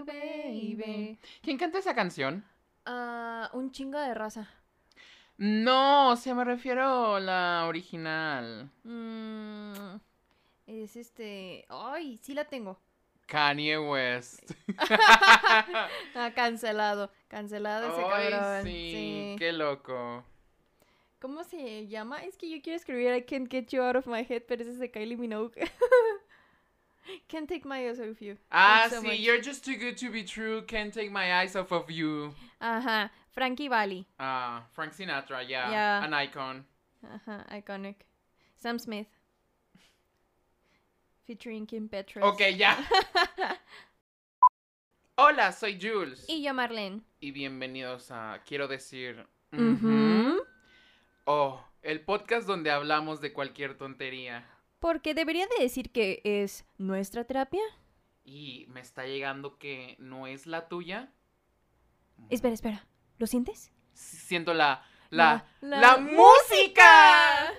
you, baby. ¿Quién canta esa canción? Ah, un chingo de raza. No, o sea, me refiero a la original. Mm, es este. Ay, sí la tengo. Kanye West. Ah, cancelado. Cancelado ese Ay, cabrón. sí, Sí. qué loco. ¿Cómo se llama? Es que yo quiero escribir I can't get you out of my head, pero ese es de Kylie Minogue. can't take my eyes off you. Ah, Thanks sí, you're just too good to be true, can't take my eyes off of you. Ajá. Frankie Valli. Ah, Frank Sinatra, yeah, Yeah. an icon. Ajá, iconic. Sam Smith. Featuring Kim Petras. Ok, ya. Hola, soy Jules. Y yo, Marlene. Y bienvenidos a Quiero decir. Oh, el podcast donde hablamos de cualquier tontería. Porque debería de decir que es nuestra terapia. Y me está llegando que no es la tuya. Espera, espera. ¿Lo sientes? Siento la. La. La- ¡La, la música!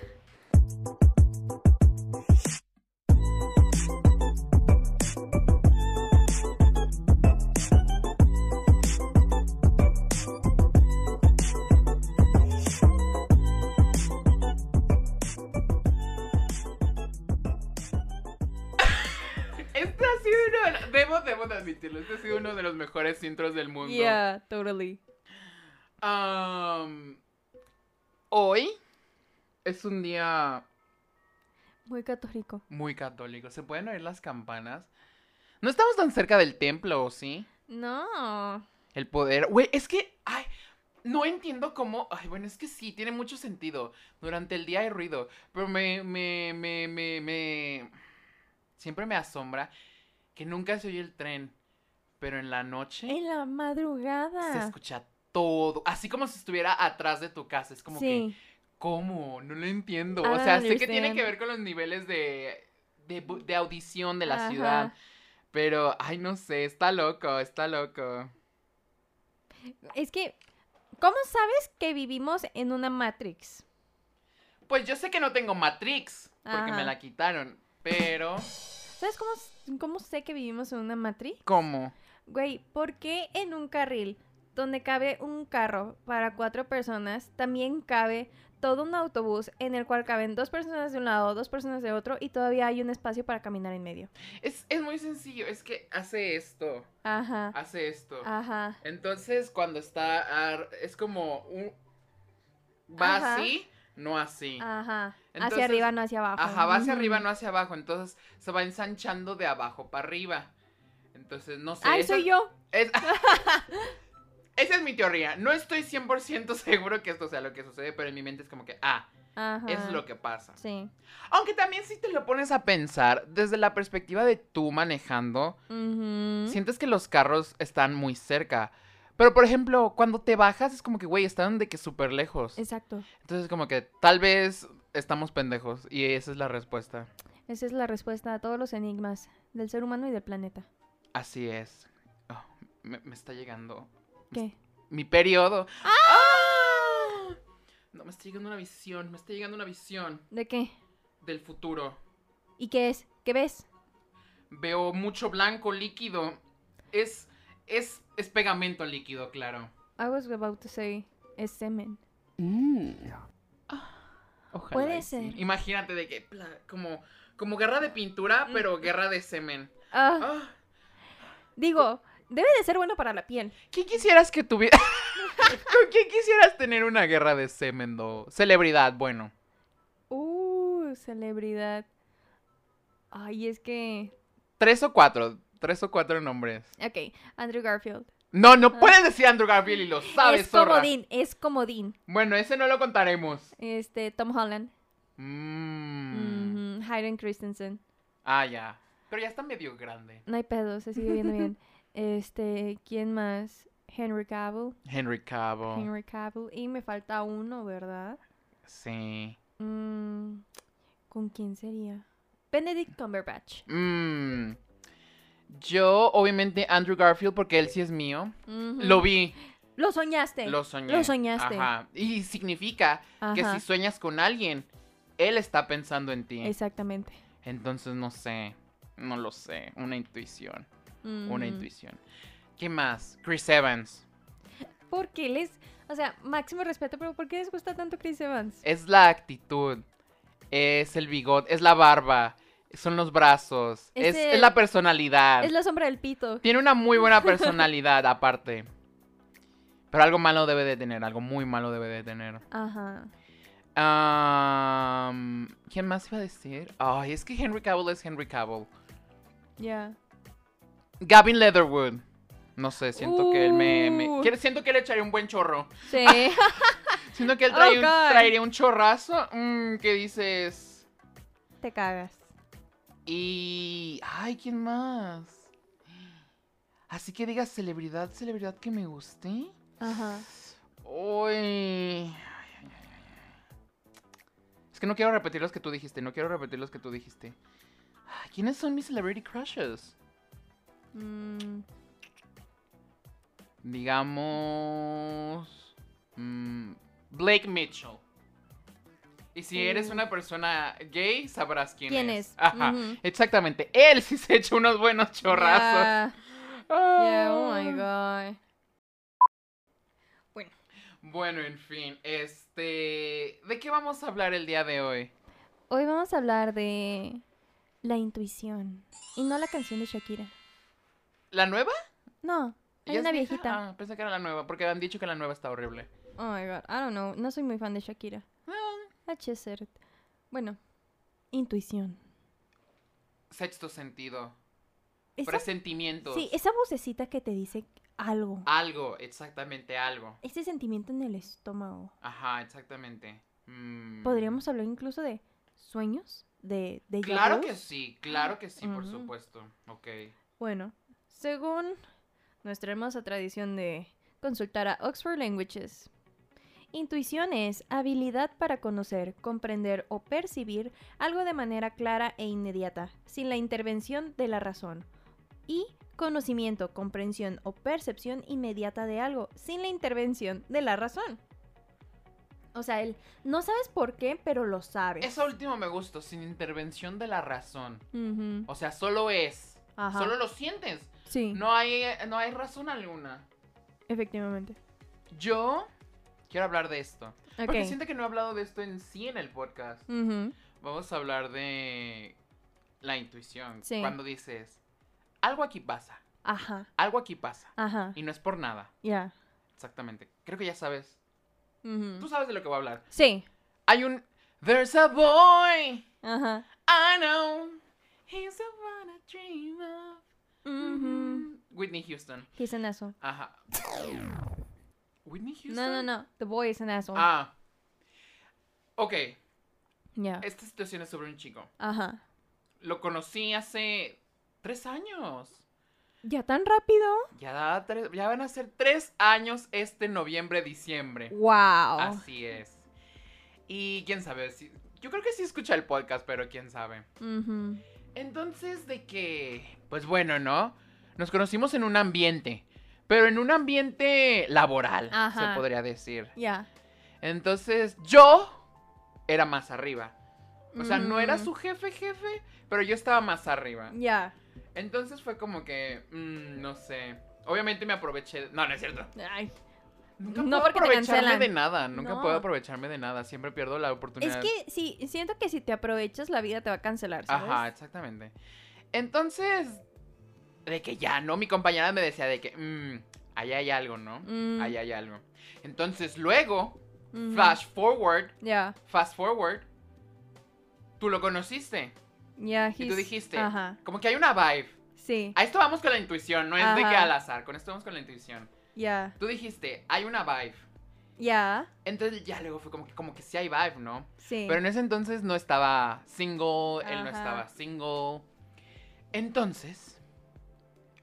Este ha sido uno de los mejores intros del mundo. Yeah, totally. Hoy es un día Muy católico. muy católico. ¿Se pueden oír las campanas? No estamos tan cerca del templo, ¿o sí? No. El poder. Güey, es que. Ay, no entiendo cómo. Ay, bueno, es que sí, tiene mucho sentido. Durante el día hay ruido. Pero me. Me. Me. Me. me- Siempre me asombra que nunca se oye el tren. Pero en la noche En la madrugada. se escucha todo. Así como si estuviera atrás de tu casa. Es como que. ¿Cómo? No lo entiendo. I O sea, sé que tiene que ver con los niveles de, de, audición de la Ajá. ciudad. Pero, ay, no sé, está loco, está loco. Es que, ¿cómo sabes que vivimos en una Matrix? Pues yo sé que no tengo Matrix, porque me la quitaron. Pero, ¿Sabes cómo, cómo sé que vivimos en una Matrix? ¿cómo? Güey, ¿por qué en un carril donde cabe un carro para cuatro personas también cabe todo un autobús en el cual caben dos personas de un lado, dos personas de otro y todavía hay un espacio para caminar en medio? Es, es muy sencillo, es que hace esto, Ajá. hace esto. Ajá. Entonces, cuando está, es como un... Va Ajá. así, no así. Ajá. Entonces- hacia arriba, no hacia abajo. Ajá, va hacia arriba, no hacia abajo. Entonces se va ensanchando de abajo para arriba. Entonces, no sé. ¡Ay, esa- soy yo! es- Esa es mi teoría. No estoy 100% seguro que esto sea lo que sucede, pero en mi mente es como que, ah, Ajá. es lo que pasa. Sí. Aunque también si te lo pones a pensar, desde la perspectiva de tú manejando, sientes que los carros están muy cerca. Pero, por ejemplo, cuando te bajas es como que, güey, están de que súper lejos. Exacto. Entonces, como que tal vez estamos pendejos. Y esa es la respuesta. Esa es la respuesta a todos los enigmas del ser humano y del planeta. Así es. Oh, me, me está llegando ¿Qué? mi periodo. ¡Ah! No, me está llegando una visión. Me está llegando una visión ¿De qué? del futuro. ¿Y qué es? ¿Qué ves? Veo mucho blanco líquido. Es, es, es pegamento líquido, claro. I was about to say, es semen. Ojalá Puede y sí. ser. Imagínate de que, como, como guerra de pintura, Mm. pero guerra de semen. Ah, Ah, digo, debe de ser bueno para la piel. ¿Quién quisieras que tuviera... ¿Con quién quisieras tener una guerra de semen, do? Celebridad, bueno. Uh, celebridad. Ay, es que... Tres o cuatro. Tres o cuatro nombres. Ok, Andrew Garfield. No, no puedes decir Andrew Garfield y lo sabes, es zorra. comodín, es comodín. Bueno, ese no lo contaremos. Este, Tom Holland. Mm. Ujú, Hayden Christensen. Ah, ya. Pero ya está medio grande. No hay pedo, se sigue viendo bien. Este, ¿quién más? Henry Cavill. Henry Cavill. Henry Cavill. Y me falta uno, ¿verdad? Sí. Mm, ¿Con quién sería? Benedict Cumberbatch. Mm. Yo, obviamente, Andrew Garfield, porque él sí es mío. Lo vi, Lo soñaste. lo soñé. Lo soñaste. Ajá. Y significa que si sueñas con alguien, él está pensando en ti. Exactamente. Entonces, no sé. No lo sé. Una intuición. Una Mm, intuición. ¿Qué más? Chris Evans. ¿Por qué les, o sea, máximo respeto, pero ¿por qué les gusta tanto Chris Evans? Es la actitud. Es el bigote. Es la barba. Son los brazos. Es Es, es el- la personalidad. Es la sombra del pito. Tiene una muy buena personalidad aparte. Pero algo malo debe de tener. Algo muy malo debe de tener. Ajá. ¿Quién más iba a decir? Ay, es que Henry Cavill es Henry Cavill. Ya. Gavin Leatherwood. No sé, siento que él me... me- Uh. siento que él echaría un buen chorro. Sí. Siento que él Oh, un- traería un chorrazo. mm, que dices... Te cagas. Y... Ay, ¿quién más? Así que digas celebridad, celebridad que me guste. Ajá. Uy. Es que no quiero repetir los que tú dijiste, no quiero repetir los que tú dijiste. ¿Quiénes son mis celebrity crushes? Mm, Digamos... mm, Blake Mitchell. Y si eres una persona gay, sabrás quién, ¿Quién es. es? Ajá, exactamente. Él sí se echa unos buenos chorrazos. Ah. Yeah, oh my god. Bueno, en fin, este... ¿De qué vamos a hablar el día de hoy? Hoy vamos a hablar de la intuición. Y no la canción de Shakira. ¿La nueva? No, hay ¿Ya es una vieja? viejita. Ah, pensé que era la nueva, porque han dicho que la nueva está horrible. Oh my god, I don't know. No soy muy fan de Shakira. Ah. Bueno, intuición. sexto sentido. Esa, Presentimientos. sí, esa vocecita que te dice algo. Algo, exactamente algo. Ese sentimiento en el estómago. Ajá, exactamente. Mm. Podríamos hablar incluso de sueños, de, de Claro que sí, claro que sí, por supuesto. Ok. Bueno, según nuestra hermosa tradición de consultar a Oxford Languages, intuición es habilidad para conocer, comprender o percibir algo de manera clara e inmediata, sin la intervención de la razón. Y conocimiento, comprensión o percepción inmediata de algo, sin la intervención de la razón. O sea, él no sabes por qué, pero lo sabes. Eso último me gustó, sin intervención de la razón. O sea, solo es. Ajá. Solo lo sientes. Sí, No hay, no hay razón alguna. efectivamente. Yo quiero hablar de esto. Porque siento que no he hablado de esto en sí en el podcast. Vamos a hablar de la intuición. Sí. Cuando dices, algo aquí pasa, Ajá, algo aquí pasa. ajá, Y no es por nada. ya. Exactamente. Creo que ya sabes. Tú sabes de lo que voy a hablar. Sí. Hay un... There's a boy, Ajá. I know. He's the one I dream of. Ujú. Whitney Houston. He's an asshole. Ajá. Whitney Houston. No, no, no. The boy is an asshole. Ah. Ok. Ya. Esta situación es sobre un chico. Ajá. Lo conocí hace tres años. ¿Ya tan rápido? Ya, da tres- ya van a ser tres años este noviembre, diciembre. Wow. Así es. Y quién sabe, si, yo creo que sí escucha el podcast, pero quién sabe. Entonces, de que, pues bueno, ¿no? Nos conocimos en un ambiente, pero en un ambiente laboral, Ajá. se podría decir. Ya. Entonces, yo era más arriba. O sea, no era Mm. su jefe, jefe, pero yo estaba más arriba. Ya. Entonces fue como que, mm, no sé. Obviamente me aproveché. No, no es cierto. Ay. Nunca No, puedo aprovecharme de nada. Nunca No. puedo aprovecharme de nada. Siempre pierdo la Es oportunidad. que sí, siento que si te aprovechas, la vida te va a cancelar, ¿sabes? Ajá, exactamente. Entonces, de que ya, ¿no? Mi compañera me decía de que, mmm, ahí hay algo, ¿no? Mm. Ahí hay algo. Entonces, luego, Ujú. flash forward, Ya. fast forward, tú lo conociste. Y tú dijiste, Ajá. como que hay una vibe. Sí. A esto vamos con la intuición, no es de que al azar, con esto vamos con la intuición. Ya. Tú dijiste, hay una vibe. Ya. Entonces ya luego fue como que, como que sí hay vibe, ¿no? Sí. Pero en ese entonces no estaba single, él no estaba single. Entonces,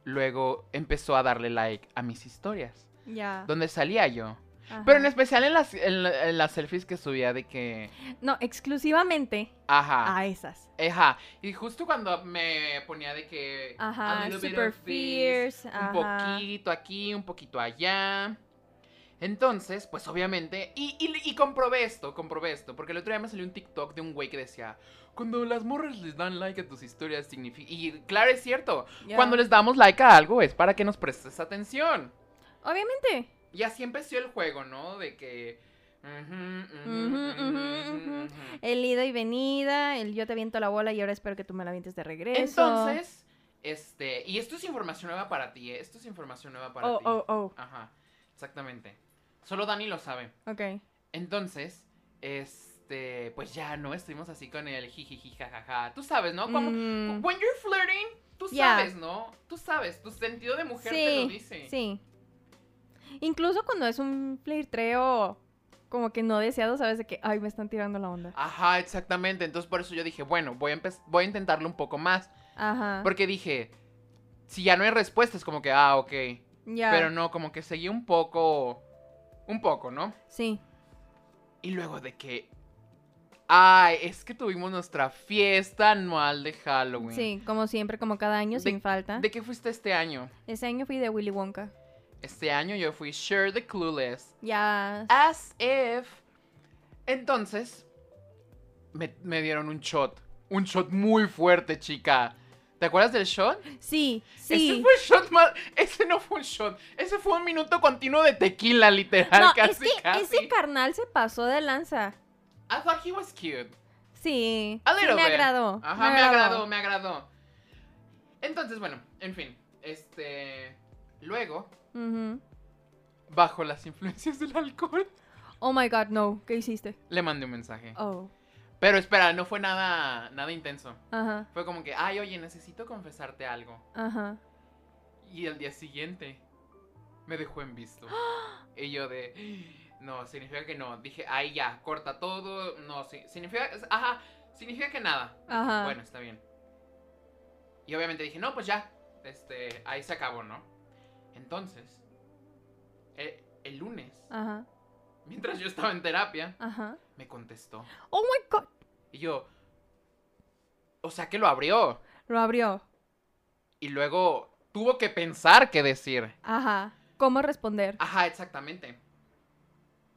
luego empezó a darle like a mis historias, Ya. donde salía yo. Ajá. Pero en especial en las, en, la- en las selfies que subía de que... No, exclusivamente Ajá. a esas. Ajá. Y justo cuando me ponía de que... Ajá. Super this, fierce. Un Ajá. poquito aquí, un poquito allá. Entonces, pues obviamente, y, y, y comprobé esto, comprobé esto, porque el otro día me salió un TikTok de un güey que decía, cuando las morras les dan like a tus historias significa... Y claro, es cierto, cuando les damos like a algo es para que nos prestes atención. Obviamente. Y así empezó el juego, ¿no? De que... El ida y venida, el yo te aviento la bola y ahora espero que tú me la avientes de regreso. Entonces, este... Y esto es información nueva para ti, ¿eh? Esto es información nueva para Oh, ti. oh, oh. Ajá, exactamente. Solo Dani lo sabe. Ok. Entonces, este, pues ya, ¿no? Estuvimos así con el jijiji, jajaja. Tú sabes, ¿no? Como, Mm, when you're flirting, tú sabes, ¿no? Tú sabes, tu sentido de mujer te lo dice. sí. Incluso cuando es un flirtreo como que no deseado, sabes de que, ay, me están tirando la onda. Ajá, exactamente. Entonces, por eso yo dije, bueno, voy a, voy a intentarlo un poco más. Ajá. Porque dije, si ya no hay respuesta, es como que, ah, ok. Ya. Pero no, como que seguí un poco, un poco, ¿no? Sí. Y luego de que, ay, es que tuvimos nuestra fiesta anual de Halloween. Sí, como siempre, como cada año, De- sin falta. ¿De qué fuiste este año? Ese año fui de Willy Wonka. Este año yo fui Share the Clueless. Ya. As if. Entonces, me, me dieron un shot. Un shot muy fuerte, chica. ¿Te acuerdas del shot? Sí, Ese sí. fue el shot más. Ese no fue un shot. Ese fue un minuto continuo de tequila, literal. No, casi, ese carnal se pasó de lanza. I thought he was cute. Sí. A sí little me bit. agradó. Ajá, me agradó, me agradó. Entonces, bueno, en fin. Este. Luego, Bajo las influencias del alcohol, Oh my god, no. ¿Qué hiciste? le mandé un mensaje. Oh. Pero espera, no fue nada, nada intenso. Ajá. Fue como que, ay, oye, necesito confesarte algo. Ajá. Y el día siguiente me dejó en visto. y yo de, no, significa que no. Dije, ay, ya, corta todo. No, sí, significa, ajá, significa que nada. Ajá. Bueno, está bien. Y obviamente dije, no, pues ya, este, ahí se acabó, ¿no? Entonces, eh, el lunes, Ajá. mientras yo estaba en terapia, Ajá. me contestó. Oh my god. Y yo, o sea que lo abrió. Lo abrió. Y luego tuvo que pensar qué decir. Ajá. ¿Cómo responder? Ajá, exactamente.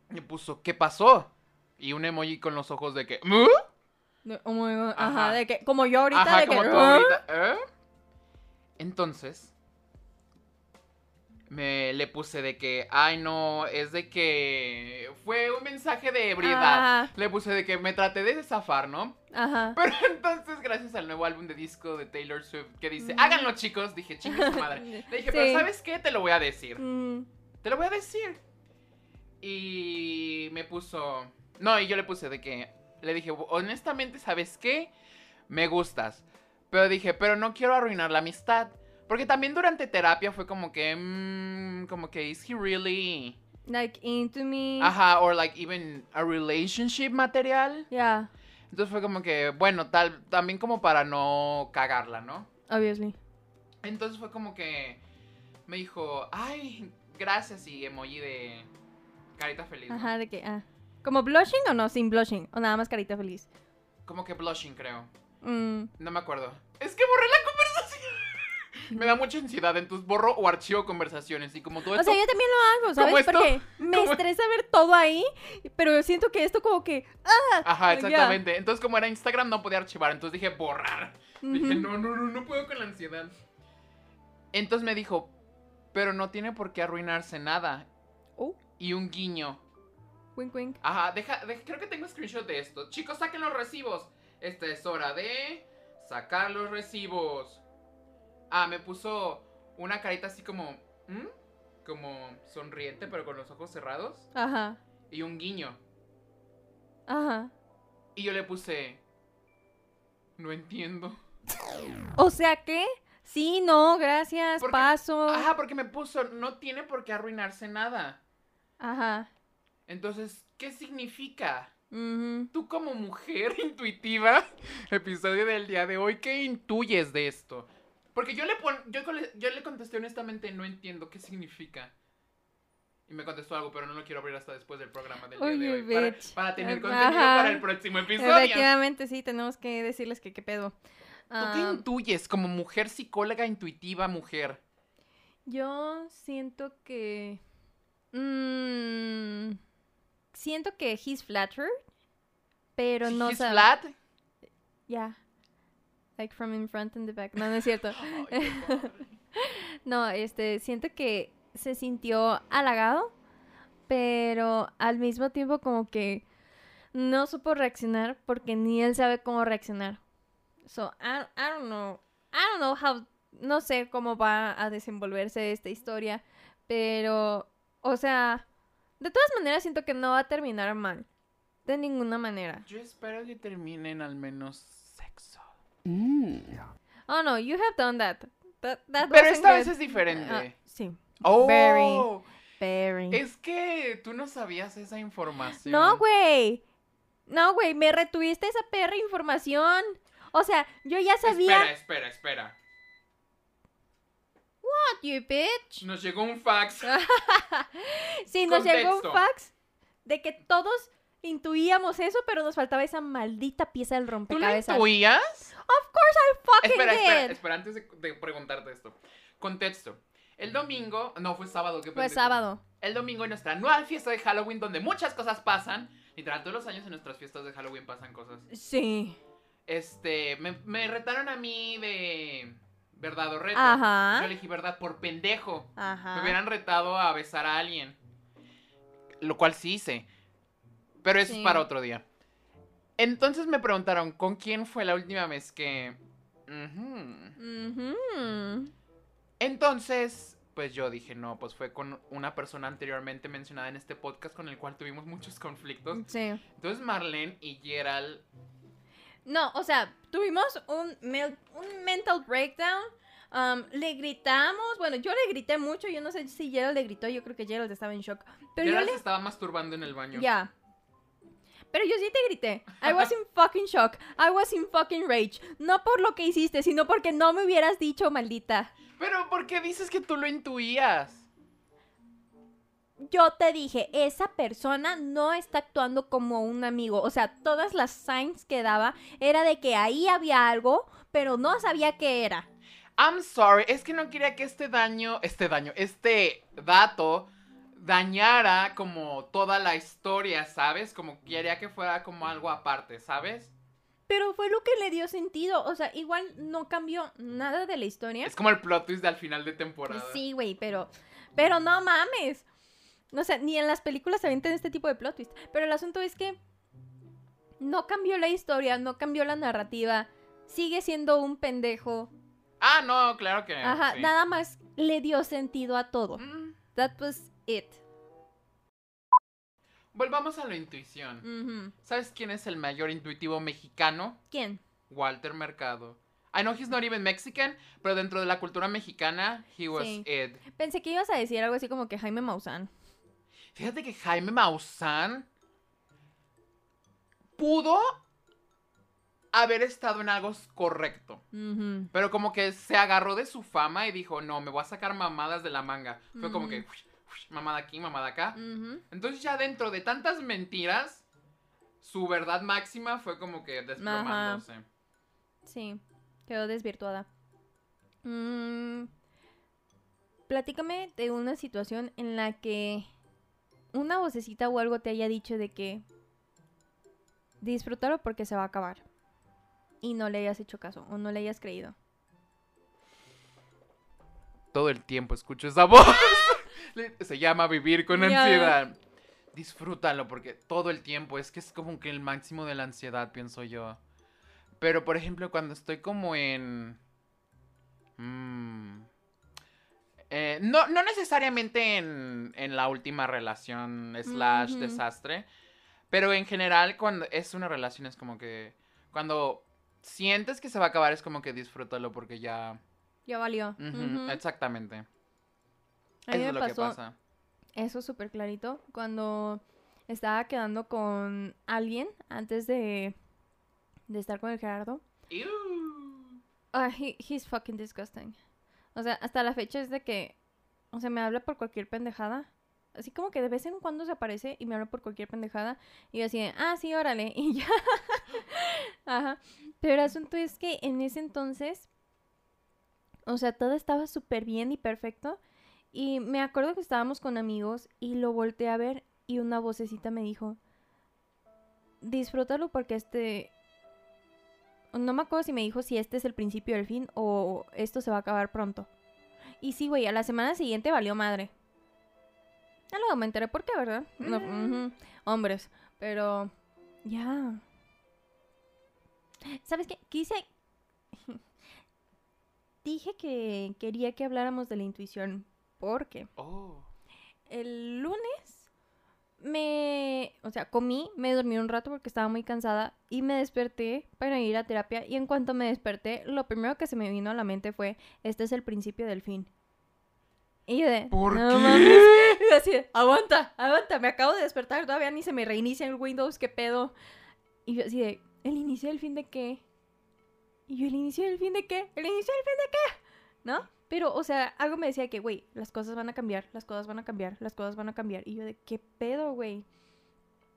Me puso, ¿qué pasó? Y un emoji con los ojos de que, oh my God, Ajá. Ajá. De que, como yo ahorita, Ajá, de como que. tú ahorita, ¿eh? Entonces, me le puse de que, ay no, es de que fue un mensaje de ebriedad. Ajá. Le puse de que me traté de zafar, ¿no? Ajá. Pero entonces, gracias al nuevo álbum de disco de Taylor Swift que dice, Mm. háganlo chicos, dije, chingue su madre. Le dije, pero. ¿sabes qué? Te lo voy a decir. Mm, Te lo voy a decir. Y me puso. No, y yo le puse de que. Le dije, honestamente, ¿sabes qué? Me gustas. Pero dije, pero no quiero arruinar la amistad. Porque también durante terapia fue como que. mm, como que, ¿is he really. like, into me. Ajá, or like even a relationship material? Yeah, Entonces fue como que, bueno, tal. También como para no cagarla, ¿no? obviously. Entonces fue como que. Me dijo, ay, gracias y emoji de. Carita feliz. ¿no? Ajá, de que, ah. ¿Como blushing o no? Sin blushing. O nada más carita feliz. Como que blushing, creo. Mm, No me acuerdo. Es que borré la. Me da mucha ansiedad, entonces borro o archivo conversaciones. Y como todo O esto. sea, yo también lo hago, ¿Cómo ¿sabes? esto? Porque me ¿Cómo? estresa ver todo ahí, pero siento que esto como que... Ajá, ya. exactamente. Entonces, como era Instagram, no podía archivar. Entonces dije borrar. Dije, ujú. no, no, no, no puedo con la ansiedad. Entonces me dijo, pero no tiene por qué arruinarse nada. Oh, Y un guiño. wink, wink. Ajá, deja, deja- creo que tengo screenshot de esto. Chicos, saquen los recibos. Esta es hora de sacar los recibos. Ah, me puso una carita así como, como sonriente, pero con los ojos cerrados Ajá, y un guiño. ajá. Y yo le puse, no entiendo. O sea que... Sí, no, gracias, Porque- paso. Ajá, porque me puso, no tiene por qué arruinarse nada. Ajá. Entonces, ¿qué significa? Tú como mujer intuitiva, episodio del día de hoy, ¿qué intuyes de esto? Porque yo le pon, yo, yo le contesté honestamente, no entiendo qué significa. Y me contestó algo, pero no lo quiero abrir hasta después del programa del día de Oye, hoy. Para, tener Ajá. contenido para el próximo episodio. Efectivamente, sí, tenemos que decirles que qué pedo. ¿Tú qué Ah, intuyes como mujer psicóloga intuitiva mujer? yo siento que... Mm, siento que he's flattered, pero no He's sabe. flat. Yeah. Like from in front and the back. No, no es cierto. Ay. No, este, siento que se sintió halagado, pero al mismo tiempo como que no supo reaccionar porque ni él sabe cómo reaccionar. So, I, I don't know. I don't know how, no sé cómo va a desenvolverse esta historia, pero, o sea, de todas maneras siento que no va a terminar mal. De ninguna manera. Yo espero que terminen al menos sexo. Oh no, you have done that. That, that Pero esta vez es diferente. Ah, sí, oh, very. very. es que tú no sabías esa información. No, güey. No, güey, me retuviste esa perra información. O sea, yo ya sabía. Espera, espera, espera. What, you bitch? Nos llegó un fax. Sí, nos llegó un Contexto. fax de que todos intuíamos eso, pero nos faltaba esa maldita pieza del ¿Tú lo rompecabezas. intuías? Of course I fucking Espera, espera, did. espera, antes de, de preguntarte esto. Contexto. El domingo, no, fue sábado, qué Fue sábado. El domingo en nuestra nueva fiesta de Halloween, donde muchas cosas pasan. Literal, todos los años en nuestras fiestas de Halloween pasan cosas. Sí. Este, me, me retaron a mí de verdad o reto. Ajá. Yo elegí verdad por pendejo. Ajá. Me hubieran retado a besar a alguien. Lo cual sí hice. Pero eso Sí. es para otro día. Entonces me preguntaron, ¿con quién fue la última vez que... Entonces, pues yo dije, no, pues fue con una persona anteriormente mencionada en este podcast con el cual tuvimos muchos conflictos. Sí. Entonces Marlene y Gerald... No, o sea, tuvimos un, un mental breakdown. um, le gritamos, bueno, yo le grité mucho, yo no sé si Gerald le gritó, yo creo que Gerald estaba en shock. Pero Gerald yo se estaba masturbando en el baño. Ya. Pero yo sí te grité. I was in fucking shock. I was in fucking rage. No por lo que hiciste, sino porque no me hubieras dicho, maldita. Pero ¿por qué dices que tú lo intuías? Yo te dije, esa persona no está actuando como un amigo. O sea, todas las signs que daba era de que ahí había algo, pero no sabía qué era. I'm sorry, es que no quería que este daño, este daño, este dato dañara como toda la historia, ¿sabes? Como quería que fuera como algo aparte, ¿sabes? Pero fue lo que le dio sentido. O sea, igual no cambió nada de la historia. Es como el plot twist de al final de temporada. Sí, güey, pero. Pero no mames. No sé, ni en las películas se avientan este tipo de plot twist. Pero el asunto es que. No cambió la historia, no cambió la narrativa. Sigue siendo un pendejo. Ah, no, claro que Ajá, sí. nada más le dio sentido a todo. Mm, That was it. Volvamos a la intuición. ¿Sabes quién es el mayor intuitivo mexicano? ¿Quién? Walter Mercado. I know he's not even Mexican, pero dentro de la cultura mexicana, he was Sí. it. Pensé que ibas a decir algo así como que Jaime Maussan. Fíjate que Jaime Maussan pudo haber estado en algo correcto. Pero como que se agarró de su fama y dijo, no, me voy a sacar mamadas de la manga. Fue como que, mamada aquí, mamada acá. Entonces ya dentro de tantas mentiras, su verdad máxima fue como que desplomándose. Sí, quedó desvirtuada. Mm, platícame de una situación en la que una vocecita o algo te haya dicho de que disfrútalo porque se va a acabar. Y no le hayas hecho caso o no le hayas creído. Todo el tiempo escucho esa voz. Se llama vivir con ansiedad. Disfrútalo porque todo el tiempo es que es como que el máximo de la ansiedad, pienso yo. Pero por ejemplo, cuando estoy como en... mm, eh, no, no necesariamente en, en la última relación slash desastre, pero en general cuando es una relación es como que... Cuando sientes que se va a acabar es como que disfrútalo porque ya... Ya valió. Exactamente. A mí Eso me es lo que pasó pasa. eso súper clarito cuando estaba quedando con alguien antes de, de estar con el Gerardo. Ew. Ah, he- he's fucking disgusting. O sea, hasta la fecha es de que, o sea, me habla por cualquier pendejada. Así como que de vez en cuando se aparece y me habla por cualquier pendejada. Y yo así de, ah, sí, órale. Y ya. Ajá. Pero el asunto es que en ese entonces, o sea, todo estaba súper bien y perfecto. Y me acuerdo que estábamos con amigos y lo volteé a ver y una vocecita me dijo, disfrútalo porque este... No me acuerdo si me dijo si este es el principio del fin o esto se va a acabar pronto. Y sí, güey, a la semana siguiente valió madre. Ya luego me enteré por qué, ¿verdad? No, Mm. Hombres. Pero... Ya. ¿Sabes qué? Quise... Dije que quería que habláramos de la intuición. Porque Oh. el lunes me... O sea, comí, me dormí un rato porque estaba muy cansada y me desperté para ir a terapia. Y en cuanto me desperté, lo primero que se me vino a la mente fue, este es el principio del fin. Y yo de... ¿Por "No qué? mames". Y yo así, de, aguanta, aguanta, me acabo de despertar, todavía ni se me reinicia el Windows, qué pedo. Y yo así de, ¿el inicio del fin de qué? Y yo, ¿el inicio del fin de qué? ¿El inicio del fin de qué? ¿No? Pero, o sea, algo me decía que, güey, las cosas van a cambiar, las cosas van a cambiar, las cosas van a cambiar. Y yo de, ¿qué pedo, güey?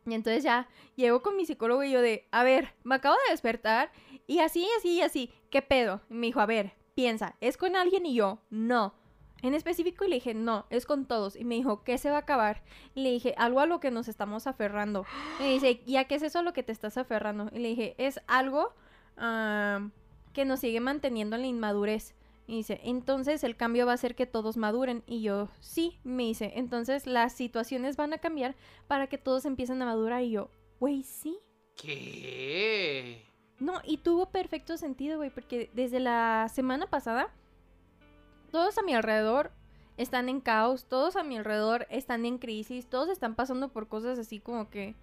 Y entonces ya llego con mi psicólogo y yo de, a ver, me acabo de despertar y así, así, así, ¿qué pedo? Y me dijo, a ver, piensa, ¿es con alguien? Y yo, no. En específico y le dije, no, es con todos. Y me dijo, ¿qué se va a acabar? Y le dije, algo a lo que nos estamos aferrando. Y me dice, ¿y a qué es eso a lo que te estás aferrando? Y le dije, es algo ah, que nos sigue manteniendo en la inmadurez. Y dice, entonces el cambio va a ser que todos maduren. Y yo, sí, me dice, entonces las situaciones van a cambiar para que todos empiecen a madurar. Y yo, güey, sí. ¿Qué? No, y tuvo perfecto sentido, güey, porque desde la semana pasada, todos a mi alrededor están en caos, todos a mi alrededor están en crisis, todos están pasando por cosas así como que...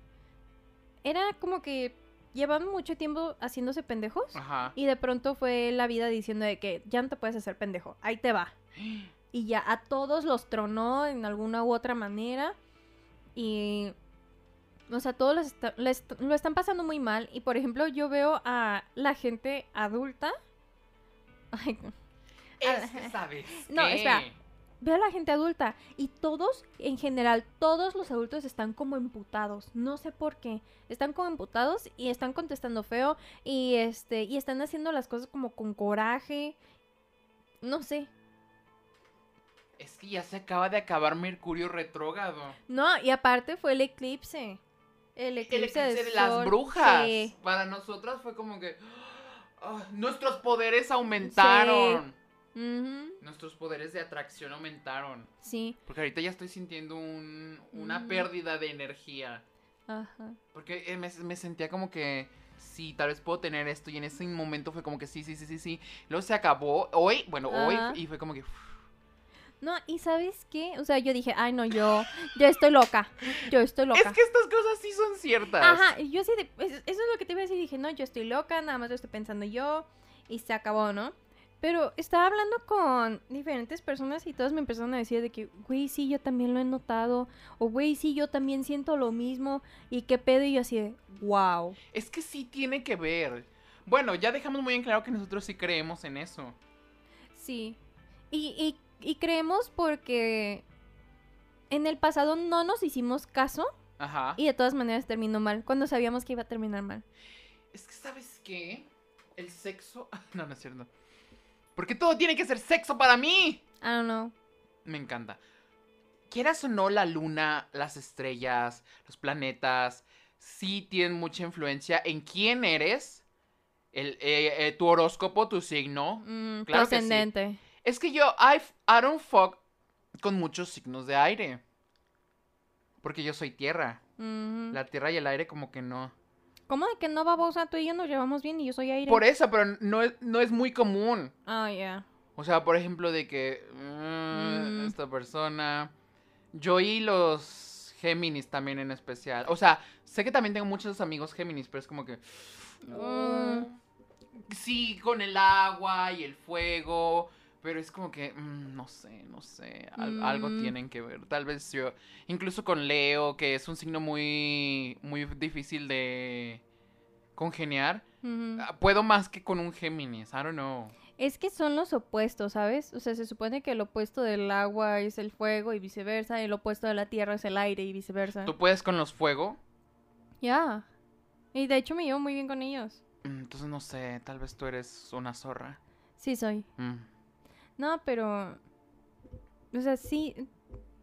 Era como que llevan mucho tiempo haciéndose pendejos. Ajá. Y de pronto fue la vida diciendo de que ya no te puedes hacer pendejo, ahí te va. Y ya a todos los tronó en alguna u otra manera. Y... O sea, todos les está- les- lo están pasando muy mal. Y por ejemplo, yo veo a la gente adulta. Ay, Es sabes. No, espera. Veo a la gente adulta. Y todos, en general, todos los adultos están como emputados. No sé por qué. Están como emputados y están contestando feo. Y este. Y están haciendo las cosas como con coraje. No sé. Es que ya se acaba de acabar Mercurio retrógrado. No, y aparte fue el eclipse. El El eclipse, eclipse de, las sol. brujas. Sí. Para nosotras fue como que. ah, nuestros poderes aumentaron. Nuestros poderes de atracción aumentaron. sí. Porque ahorita ya estoy sintiendo un- una pérdida de energía. Ajá. Porque eh, me, me sentía como que. Sí, tal vez puedo tener esto. Y en ese momento fue como que sí, sí, sí, sí, sí. Luego se acabó. Hoy, bueno, hoy. Y fue como que. No, y ¿sabes qué? O sea, yo dije, ay, no, yo, yo estoy loca. Yo estoy loca. Es que estas cosas sí son ciertas. Ajá, yo de, pues, eso es lo que te iba a decir. Dije, no, yo estoy loca, nada más lo estoy pensando yo. Y se acabó, ¿no? Pero estaba hablando con diferentes personas y todas me empezaron a decir de que, güey, sí, yo también lo he notado. O, güey, sí, yo también siento lo mismo. Y qué pedo, y yo así de, wow. Es que sí tiene que ver. Bueno, ya dejamos muy en claro que nosotros sí creemos en eso. Sí. Y, y, y creemos porque en el pasado no nos hicimos caso Ajá. y de todas maneras terminó mal, cuando sabíamos que iba a terminar mal. Es que, ¿sabes qué? El sexo. No, no es cierto. Porque todo tiene que ser sexo para mí. I don't know. Me encanta. Quieras o no, la luna, las estrellas, los planetas, sí tienen mucha influencia en quién eres. El, eh, eh, tu horóscopo, tu signo. Mm, Claro que sí. Es que yo, I, I don't fuck con muchos signos de aire. Porque yo soy tierra. Ujú. La tierra y el aire como que no. ¿Cómo de que no, babosa? Tú y yo nos llevamos bien y yo soy aire. Por eso, pero no es, no es muy común. Ah, ya. O sea, por ejemplo, de que mm, Mm. esta persona. Yo y los Géminis también en especial. O sea, sé que también tengo muchos amigos Géminis, pero es como que. Mm. Sí, con el agua y el fuego. Pero es como que, mm, no sé, no sé. al- Algo Mm. tienen que ver. Tal vez yo. Incluso con Leo, que es un signo muy. Muy difícil de congeniar. Ah, Puedo más que con un Géminis. I don't know. Es que son los opuestos, ¿sabes? O sea, se supone que el opuesto del agua es el fuego y viceversa, y el opuesto de la tierra es el aire y viceversa. ¿Tú puedes con los fuego? Ya. Y de hecho me llevo muy bien con ellos. Mm, Entonces no sé, tal vez tú eres una zorra. Sí, soy. Mm. No, pero... O sea, sí.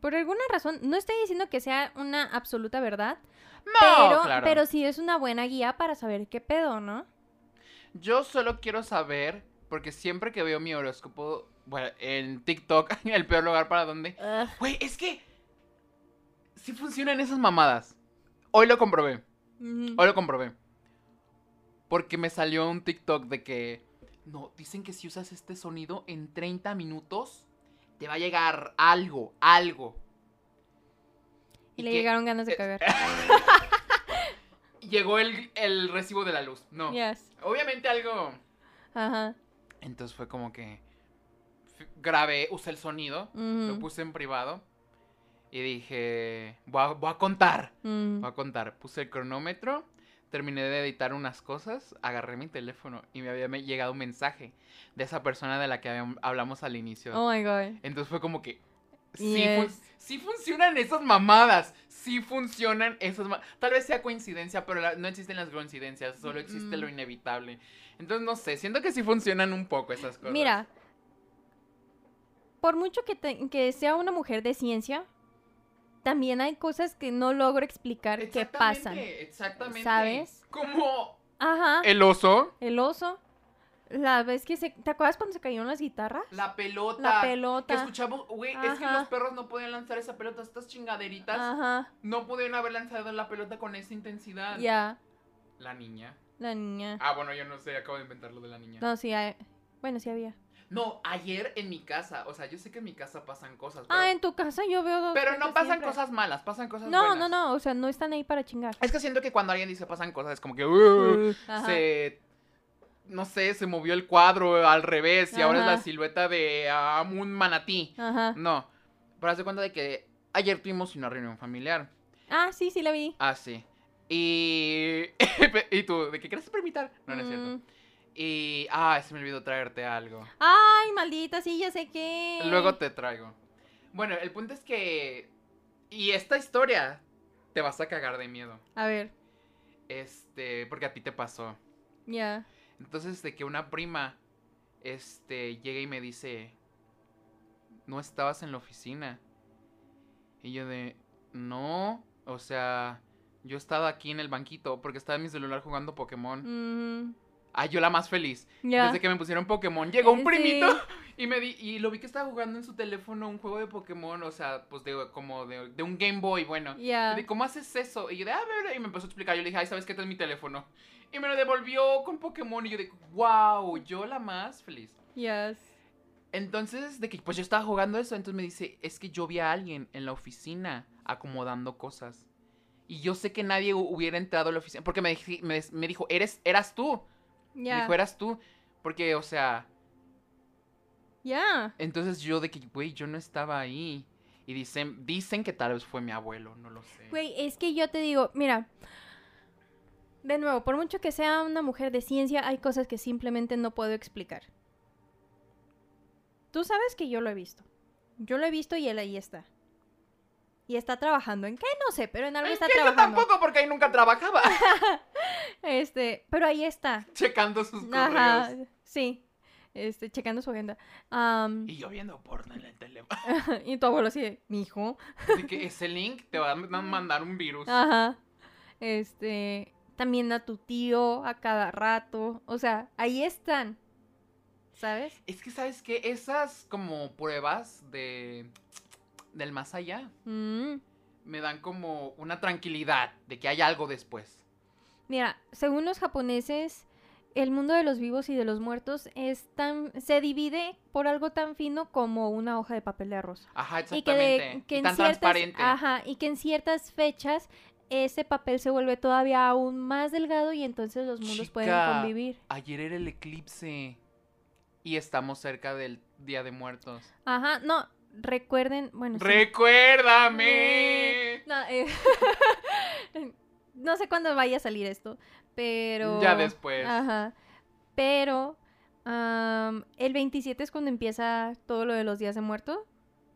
Por alguna razón, no estoy diciendo que sea una absoluta verdad, No, pero, claro. pero sí es una buena guía para saber qué pedo, ¿no? Yo solo quiero saber, porque siempre que veo mi horóscopo, bueno, en TikTok, el peor lugar para donde. Güey, es que. Sí funcionan esas mamadas. Hoy lo comprobé. Hoy lo comprobé. Porque me salió un TikTok de que. No, dicen que si usas este sonido en 30 minutos, te va a llegar algo, algo. Y le que llegaron ganas de es- cagar. Llegó el, el recibo de la luz. No. Yes. Obviamente algo. Ajá. Entonces fue como que. Grabé, usé el sonido, lo puse en privado. Y dije. Voy a, voy a contar. Voy a contar. Puse el cronómetro. Terminé de editar unas cosas. Agarré mi teléfono. Y me había llegado un mensaje de esa persona de la que hablamos al inicio. Oh my god. Entonces fue como que. Sí, fun- Yes. sí funcionan esas mamadas. Sí funcionan esas ma- Tal vez sea coincidencia, pero la- no existen las coincidencias. Solo existe Mm. lo inevitable. Entonces no sé. Siento que sí funcionan un poco esas cosas. Mira, por mucho que sea una mujer de ciencia, también hay cosas que no logro explicar que pasan. Exactamente. ¿Sabes? Como Ajá. el oso, El oso. La vez que se... ¿Te acuerdas cuando se cayeron las guitarras? la pelota. La Que pelota. escuchamos, güey, es que los perros no podían lanzar esa pelota, estas chingaderitas. Ajá. No pudieron haber lanzado la pelota con esa intensidad. Ya. La niña. La niña. Ah, bueno, yo no sé, acabo de inventar lo de la niña. No, sí, hay- bueno, sí había. No, ayer en mi casa, o sea, yo sé que en mi casa pasan cosas, pero, Ah, en tu casa yo veo dos. pero no pasan siempre. cosas malas, pasan cosas No, buenas. no, no, o sea, no están ahí para chingar. Es que siento que cuando alguien dice pasan cosas es como que uh, Ajá. se no sé, se movió el cuadro al revés y ahora es la silueta de ah, un manatí. Ajá. No, pero haz de cuenta de que ayer tuvimos una reunión familiar. Ah, sí, sí la vi. Ah, sí. Y y tú, ¿de qué quieres permitir? No, no es cierto. Y ah, se me olvidó traerte algo. Ay, maldita, sí, ya sé qué. Luego te traigo. Bueno, el punto es que. Y esta historia te vas a cagar de miedo. A ver, Este. Porque a ti te pasó. ya. Entonces, de que una prima. Este. Llega y me dice. No estabas en la oficina. Y yo de. No. O sea. Yo estaba aquí en el banquito. Porque estaba en mi celular jugando Pokémon. Mm, Ah, yo la más feliz. ya. Desde que me pusieron Pokémon. Llegó un Eh, primito sí. y me di, y lo vi que estaba jugando en su teléfono un juego de Pokémon, o sea, pues de como de, de un Game Boy, bueno. Ya. Y de, ¿cómo haces eso? Y yo de, ah, ver, y me empezó a explicar. Yo le dije, ay, ¿sabes qué? Este es mi teléfono. Y me lo devolvió con Pokémon. Y yo de, wow, yo la más feliz. Yes. Entonces, de que pues yo estaba jugando eso, entonces me dice, es que yo vi a alguien en la oficina acomodando cosas. Y yo sé que nadie hu- hubiera entrado a la oficina. Porque me, me, me dijo, eres, eras tú. Ya. dijo, eras tú. Porque, o sea, Ya. entonces yo de que, güey, yo no estaba ahí. Y dicen, dicen que tal vez fue mi abuelo, no lo sé. Güey, es que yo te digo, mira. De nuevo, por mucho que sea una mujer de ciencia, hay cosas que simplemente no puedo explicar. Tú sabes que yo lo he visto. Yo lo he visto y él ahí está. Y está trabajando. ¿En qué? No sé, pero en algo Es está que yo trabajando. tampoco, porque ahí nunca trabajaba. Este, pero ahí está. Checando sus correos. Ajá, sí. Este, checando su agenda. Y yo viendo porno en el teléfono. y tu abuelo así de, mi hijo. Así que ese link te va a ma- mandar un virus. Ajá. Este, también a tu tío a cada rato. O sea, ahí están. ¿Sabes? Es que, ¿sabes qué? Esas como pruebas de... Del más allá Mm. me dan como una tranquilidad de que hay algo después. Mira, según los japoneses, el mundo de los vivos y de los muertos es tan, se divide por algo tan fino como una hoja de papel de arroz. Ajá, Y que, de- exactamente. que y en tan ciertas, transparente. ajá, y que en ciertas fechas ese papel se vuelve todavía aún más delgado y entonces los mundos pueden convivir. Ayer era el eclipse. Y estamos cerca del Día de Muertos. Ajá, no, recuerden, bueno, sí. ¡Recuérdame! No, eh, no sé cuándo vaya a salir esto, pero... Ya después. Ajá. Pero el 27 es cuando empieza todo lo de los días de muerto.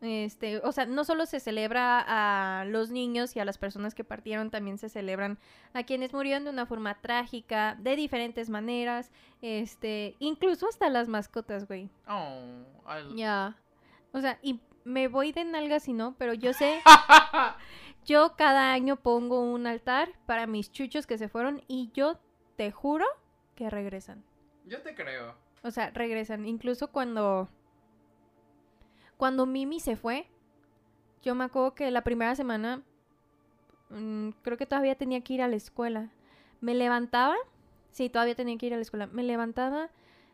Este, o sea, no solo se celebra a los niños y a las personas que partieron, también se celebran a quienes murieron de una forma trágica, de diferentes maneras, este, incluso hasta las mascotas, güey. Oh, I- Ya. O sea, y me voy de nalgas y no, pero yo sé, yo cada año pongo un altar para mis chuchos que se fueron y yo te juro que regresan. Yo te creo. O sea, regresan. Incluso cuando. Cuando Mimi se fue. Yo me acuerdo que la primera semana. mm, creo que todavía tenía que ir a la escuela. Me levantaba. Sí, todavía tenía que ir a la escuela. Me levantaba.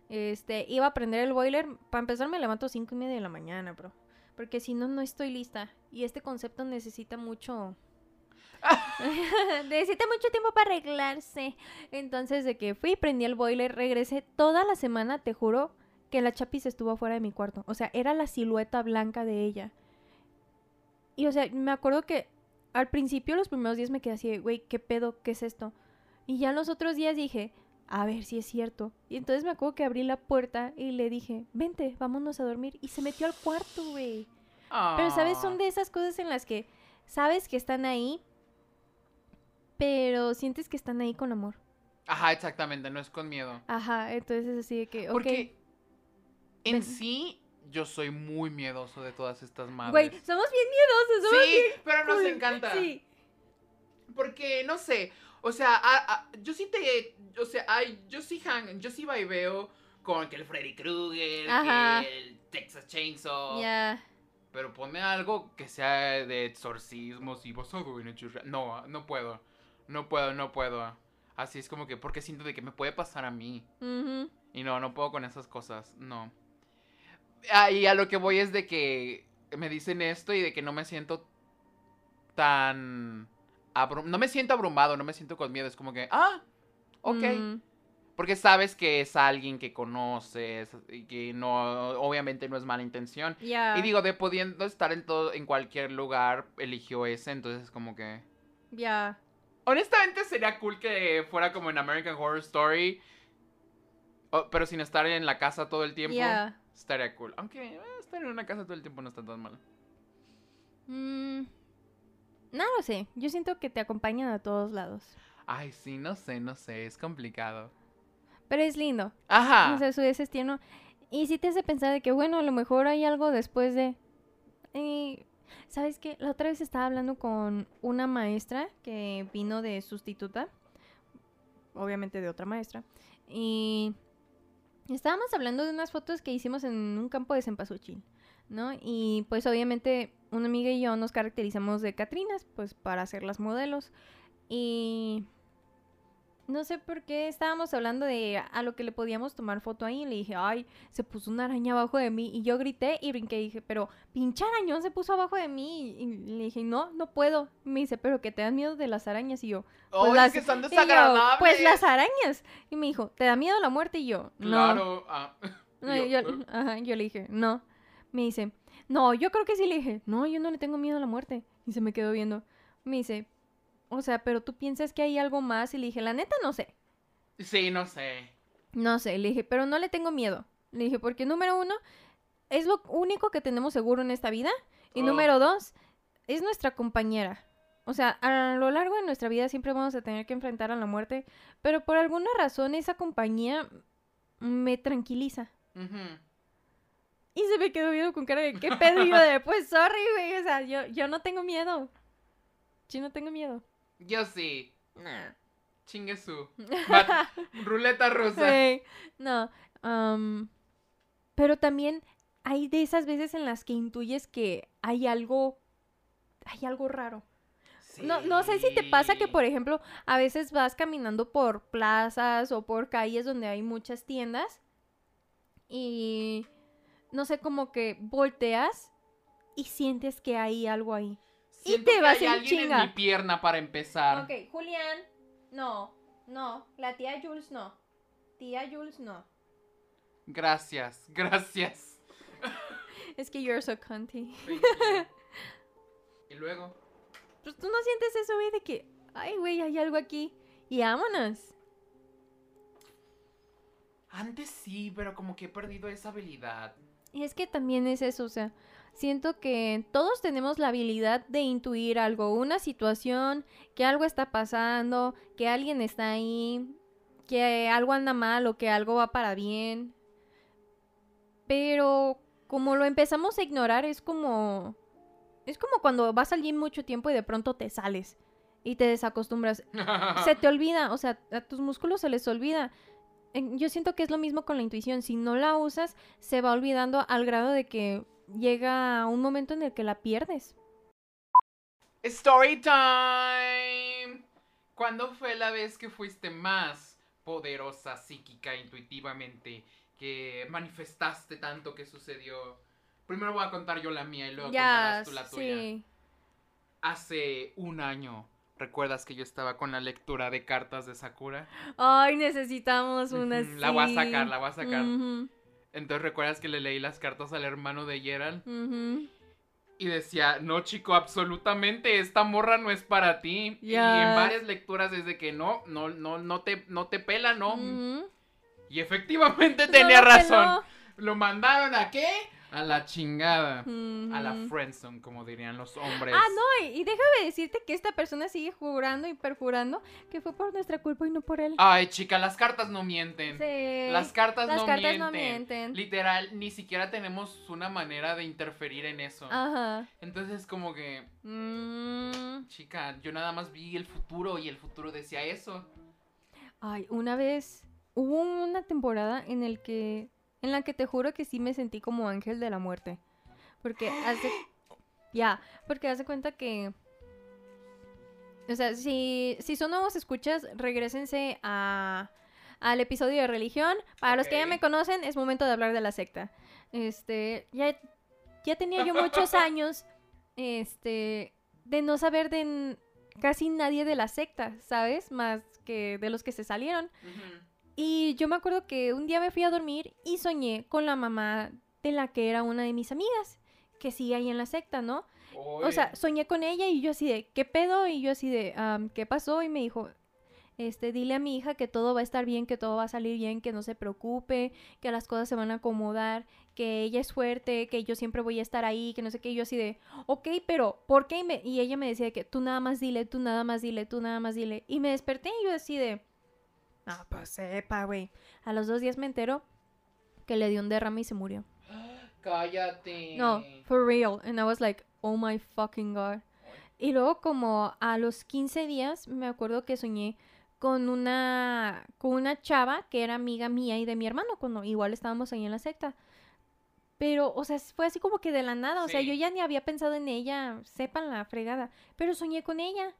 Este, iba a prender el boiler. Para empezar, me levanto a cinco y media de la mañana, bro. Porque si no, no estoy lista. Y este concepto necesita mucho. necesita mucho tiempo para arreglarse. Entonces, de que fui, prendí el boiler, regresé toda la semana, te juro que la chapis estuvo afuera de mi cuarto. O sea, era la silueta blanca de ella. Y, o sea, me acuerdo que al principio, los primeros días me quedé así, güey, ¿qué pedo? ¿Qué es esto? Y ya los otros días dije, a ver si es cierto. Y entonces me acuerdo que abrí la puerta y le dije, vente, vámonos a dormir. Y se metió al cuarto, güey. Pero, ¿sabes? Son Ah. de esas cosas en las que sabes que están ahí, pero sientes que están ahí con amor. Ajá, exactamente, no es con miedo. Ajá, entonces es así de que. Porque en ven. sí, yo soy muy miedoso de todas estas madres. Güey, somos bien miedosos, somos Sí, bien pero nos encanta. Sí. Porque, no sé, o sea, a- a- yo sí te, o sea, ay, yo sí hang, yo sí veo con que el Freddy Krueger, Ajá. que el Texas Chainsaw. Ya. Pero ponme algo que sea de exorcismos y basado en hechos. No, no puedo. No puedo, no puedo. Así es como que, porque siento de que me puede pasar a mí. Y no, no puedo con esas cosas. No. Ah, y a lo que voy es de que me dicen esto y de que no me siento tan... no me siento abrumado, no me siento con miedo. Es como que, ah, ok. Mm, Porque sabes que es alguien que conoces y que no, obviamente no es mala intención. Y digo, de pudiendo estar en todo, en cualquier lugar, eligió ese, entonces es como que. Ya. Honestamente sería cool que fuera como en American Horror Story. pero sin estar en la casa todo el tiempo. Ya. Estaría cool. Aunque eh, estar en una casa todo el tiempo no está tan mal. Mm, no lo sé. Yo siento que te acompañan a todos lados. Ay, sí, no sé, no sé, es complicado. Pero es lindo. Ajá. O sea, su ese tierno. Y sí te hace pensar de que, bueno, a lo mejor hay algo después de... Y, ¿Sabes qué? La otra vez estaba hablando con una maestra que vino de sustituta. Obviamente de otra maestra. Y estábamos hablando de unas fotos que hicimos en un campo de cempasúchil, ¿no? Y pues obviamente una amiga y yo nos caracterizamos de Catrinas, pues para hacer las modelos. Y no sé por qué estábamos hablando de a lo que le podíamos tomar foto ahí. Y le dije, ay, se puso una araña abajo de mí. Y yo grité y brinqué. Y dije, pero pinche arañón se puso abajo de mí. Y le dije, no, no puedo. Y me dice, pero que te dan miedo de las arañas. Y yo, Oh, pues es las- que son yo, desagradables. pues las arañas. Y me dijo, ¿te da miedo la muerte? Y yo, no. Claro. ah. No, yo, yo, ajá, yo le dije, no. Me dice, no, yo creo que sí le dije, no, yo no le tengo miedo a la muerte. Y se me quedó viendo. Me dice, o sea, pero tú piensas que hay algo más. Y le dije, la neta no sé. Sí, no sé. No sé, le dije, pero no le tengo miedo. Le dije, porque número uno, es lo único que tenemos seguro en esta vida. Y Oh. número dos, es nuestra compañera. O sea, a lo largo de nuestra vida siempre vamos a tener que enfrentar a la muerte. Pero por alguna razón esa compañía me tranquiliza. Y se me quedó viendo con cara de qué pedo y yo de pues sorry, güey. O sea, yo, yo no tengo miedo. Yo no tengo miedo. Yo sí. Nah. Chingue su. Bat- Ruleta rusa. No. am, pero también hay de esas veces en las que intuyes que hay algo. Hay algo raro. No, no sé si te pasa que, Sí. por ejemplo, a veces vas caminando por plazas o por calles donde hay muchas tiendas y no sé, como que volteas y sientes que hay algo ahí. y te que vas hay en alguien chinga. en mi pierna para empezar. Ok, Julián, no, no, la tía Jules no. Tía Jules no. Gracias, gracias. Es que you're so cunty. You. y luego. Pues tú no sientes eso, güey, de que, ay, güey, hay algo aquí. Y vámonos. Antes sí, pero como que he perdido esa habilidad. Y es que también es eso, o sea, siento que todos tenemos la habilidad de intuir algo, una situación, que algo está pasando, que alguien está ahí, que algo anda mal o que algo va para bien. Pero como lo empezamos a ignorar, es como... Es como cuando vas al gym mucho tiempo y de pronto te sales y te desacostumbras. Se te olvida, o sea, a tus músculos se les olvida. Yo siento que es lo mismo con la intuición. Si no la usas, se va olvidando al grado de que llega un momento en el que la pierdes. Story time. ¿Cuándo fue la vez que fuiste más poderosa, psíquica, intuitivamente? Que manifestaste tanto que sucedió. Primero voy a contar yo la mía y luego Ya, contarás tú la tuya. sí. Hace un año. ¿Recuerdas que yo estaba con la lectura de cartas de Sakura? Ay, necesitamos una la voy a sacar, la voy a sacar. Entonces recuerdas que le leí las cartas al hermano de Gerald y decía, no chico, absolutamente, esta morra no es para ti. Y en varias lecturas desde que no, no, no, no te, no te pela, no. Y efectivamente tenía razón. Lo mandaron a qué? A la chingada. A la friendzone, como dirían los hombres. Ah, no, y, y déjame decirte que esta persona sigue jurando y perjurando que fue por nuestra culpa y no por él. Ay, chica, las cartas no mienten. Sí. Las cartas, Las no, cartas mienten. no mienten. Literal, ni siquiera tenemos una manera de interferir en eso. Ajá. Entonces, como que, Mm. chica, yo nada más vi el futuro y el futuro decía eso. Ay, una vez hubo una temporada en el que en la que te juro que sí me sentí como ángel de la muerte. Porque hace ya, porque hace cuenta que o sea, si si son nuevos escuchas, regresense a al episodio de religión. Para los que ya me conocen, es momento de hablar de la secta. Este, ya ya tenía yo muchos años este de no saber de casi nadie de la secta, ¿sabes? Más que de los que se salieron. Y yo me acuerdo que un día me fui a dormir y soñé con la mamá de la que era una de mis amigas, que sigue ahí en la secta, ¿no? O sea, soñé con ella y yo así de, ¿qué pedo? Y yo así de, "Am, ¿qué pasó? Y me dijo, este, dile a mi hija que todo va a estar bien, que todo va a salir bien, que no se preocupe, que las cosas se van a acomodar, que ella es fuerte, que yo siempre voy a estar ahí, que no sé qué. Y yo así de, ok, pero ¿por qué? Y, me- y ella me decía que tú nada más dile, tú nada más dile, tú nada más dile. Y me desperté y yo así de, ah, pues sepa, güey. A los dos días me entero que le dio un derrame y se murió. Cállate. No, for real. And I was like, oh my fucking god. Y luego como a los 15 días me acuerdo que soñé con una con una chava que era amiga mía y de mi hermano cuando igual estábamos ahí en la secta. Pero, o sea, fue así como que de la nada, o sea, yo ya ni había pensado en ella, sepan la fregada, pero soñé con ella.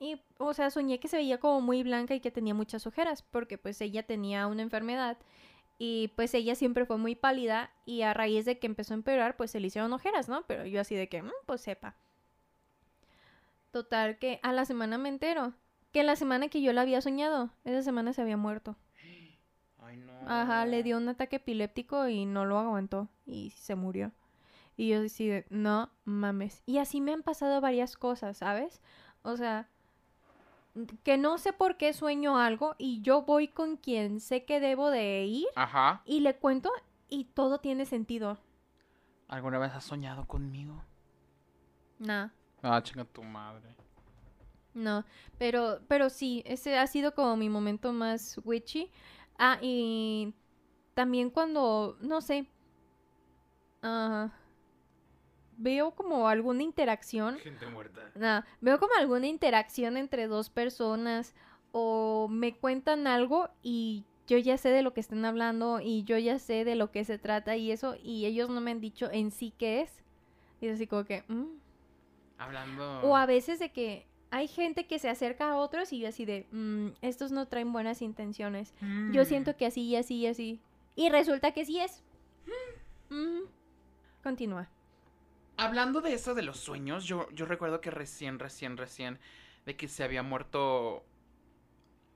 Y, o sea, soñé que se veía como muy blanca y que tenía muchas ojeras, porque pues ella tenía una enfermedad y pues ella siempre fue muy pálida y a raíz de que empezó a empeorar, pues se le hicieron ojeras, ¿no? Pero yo así de que, "Mm, pues sepa. Total, que a la semana me entero que la semana que yo la había soñado, esa semana se había muerto. Ay, no. Ajá, le dio un ataque epiléptico y no lo aguantó y se murió. Y yo así de, no mames. Y así me han pasado varias cosas, ¿sabes? O sea, que no sé por qué sueño algo y yo voy con quien sé que debo de ir Ajá. y le cuento y todo tiene sentido. ¿Alguna vez has soñado conmigo? Nah, Ah, chinga tu madre. no. Pero, pero sí, ese ha sido como mi momento más witchy. Ah, y también cuando, no sé, ah, veo como alguna interacción. Gente muerta. Nah, veo como alguna interacción entre dos personas o me cuentan algo y yo ya sé de lo que están hablando y yo ya sé de lo que se trata y eso y ellos no me han dicho en sí qué es. Y es así como que... mm. Hablando. O a veces de que hay gente que se acerca a otros y yo así de, "Mm, estos no traen buenas intenciones. Yo Mm. siento que así y así y así. Y resulta que sí es. Mm. Continúa. Hablando de eso de los sueños, yo, yo recuerdo que recién, recién, recién, de que se había muerto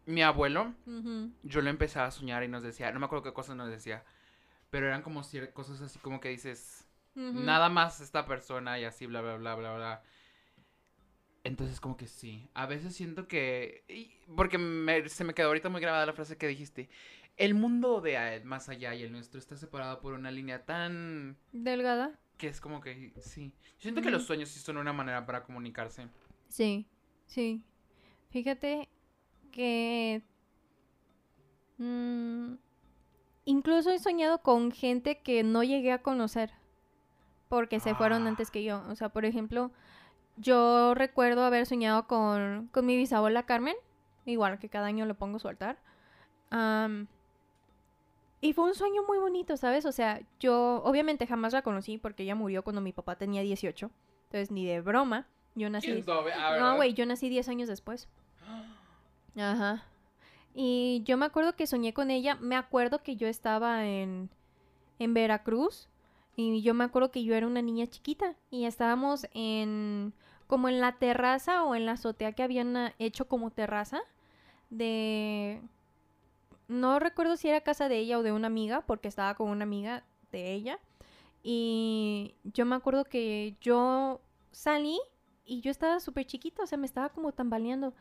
mi abuelo, yo lo empezaba a soñar y nos decía, no me acuerdo qué cosas nos decía, pero eran como cosas así como que dices, nada más esta persona y así, bla, bla, bla, bla, bla. Entonces como que sí, a veces siento que, y- porque me- se me quedó ahorita muy grabada la frase que dijiste, el mundo de más allá y el nuestro está separado por una línea tan Delgada. Que es como que sí. Yo siento que los sueños sí son una manera para comunicarse. Sí, sí. Fíjate que mm, incluso he soñado con gente que no llegué a conocer porque se fueron Ah. antes que yo. O sea, por ejemplo, yo recuerdo haber soñado con, con mi bisabuela Carmen, igual que cada año le pongo su altar. Am, y fue un sueño muy bonito, ¿sabes? O sea, yo obviamente jamás la conocí porque ella murió cuando mi papá tenía 18. Entonces, ni de broma. Yo nací... No, güey, yo nací 10 años después. Ajá. Y yo me acuerdo que soñé con ella. Me acuerdo que yo estaba en, en Veracruz. Y yo me acuerdo que yo era una niña chiquita. Y estábamos en. como en la terraza o en la azotea que habían ah, hecho como terraza. De. No recuerdo si era casa de ella o de una amiga. Porque estaba con una amiga de ella. Y yo me acuerdo que yo salí y yo estaba súper chiquita, o sea, me estaba como tambaleando.